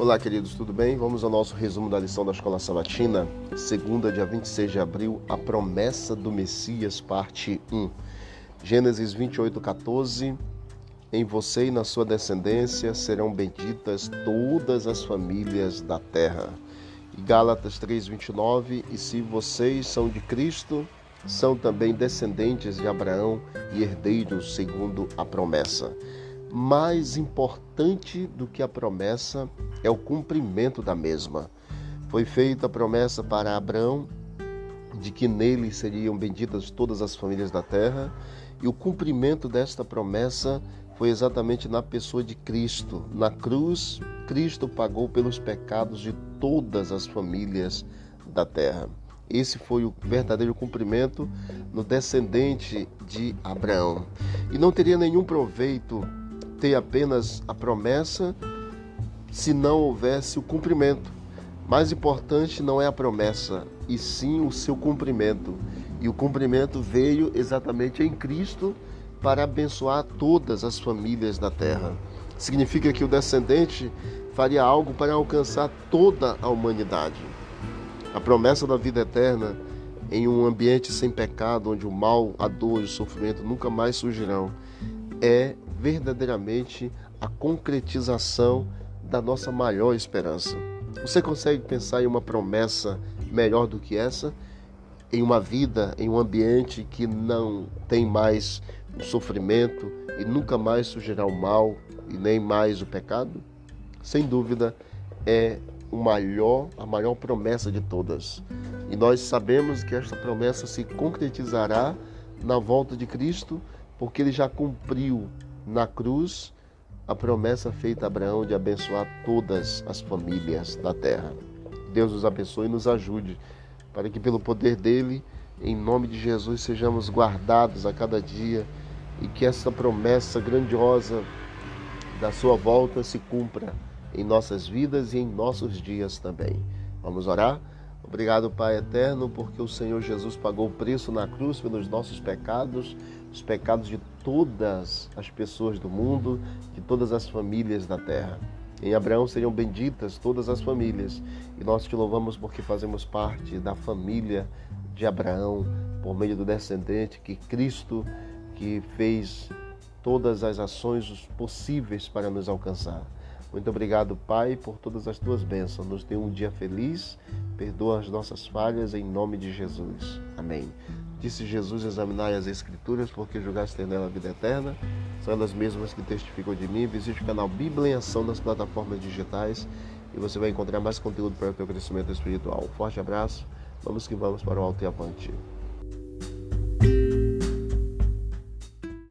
Olá, queridos, tudo bem? Vamos ao nosso resumo da lição da Escola Sabatina, segunda, dia 26 de abril, a promessa do Messias, parte 1. Gênesis 28, 14. Em você e na sua descendência serão benditas todas as famílias da terra. E Gálatas 3, 29. E se vocês são de Cristo, são também descendentes de Abraão e herdeiros segundo a promessa mais importante do que a promessa é o cumprimento da mesma. Foi feita a promessa para Abraão de que nele seriam benditas todas as famílias da terra, e o cumprimento desta promessa foi exatamente na pessoa de Cristo. Na cruz, Cristo pagou pelos pecados de todas as famílias da terra. Esse foi o verdadeiro cumprimento no descendente de Abraão. E não teria nenhum proveito ter apenas a promessa se não houvesse o cumprimento. Mais importante não é a promessa, e sim o seu cumprimento. E o cumprimento veio exatamente em Cristo para abençoar todas as famílias da terra. Significa que o descendente faria algo para alcançar toda a humanidade. A promessa da vida eterna em um ambiente sem pecado, onde o mal, a dor e o sofrimento nunca mais surgirão, é verdadeiramente a concretização da nossa maior esperança. Você consegue pensar em uma promessa melhor do que essa? Em uma vida, em um ambiente que não tem mais o sofrimento e nunca mais surgirá o mal e nem mais o pecado? Sem dúvida, é o maior, a maior promessa de todas. E nós sabemos que esta promessa se concretizará na volta de Cristo, porque ele já cumpriu na cruz a promessa feita a Abraão de abençoar todas as famílias da terra. Deus nos abençoe e nos ajude para que, pelo poder dele, em nome de Jesus, sejamos guardados a cada dia e que essa promessa grandiosa da sua volta se cumpra em nossas vidas e em nossos dias também. Vamos orar? Obrigado, Pai eterno, porque o Senhor Jesus pagou o preço na cruz pelos nossos pecados, os pecados de todas as pessoas do mundo, de todas as famílias da terra. Em Abraão seriam benditas todas as famílias, e nós te louvamos porque fazemos parte da família de Abraão, por meio do descendente que Cristo que fez todas as ações possíveis para nos alcançar. Muito obrigado, Pai, por todas as tuas bênçãos. Nos dê um dia feliz. Perdoa as nossas falhas em nome de Jesus. Amém. Disse Jesus: Examinai as Escrituras, porque julgaste ter nela a vida eterna. São elas mesmas que testificam de mim. Visite o canal Bíblia em Ação nas plataformas digitais e você vai encontrar mais conteúdo para o teu crescimento espiritual. Um forte abraço. Vamos que vamos para o alto e avante.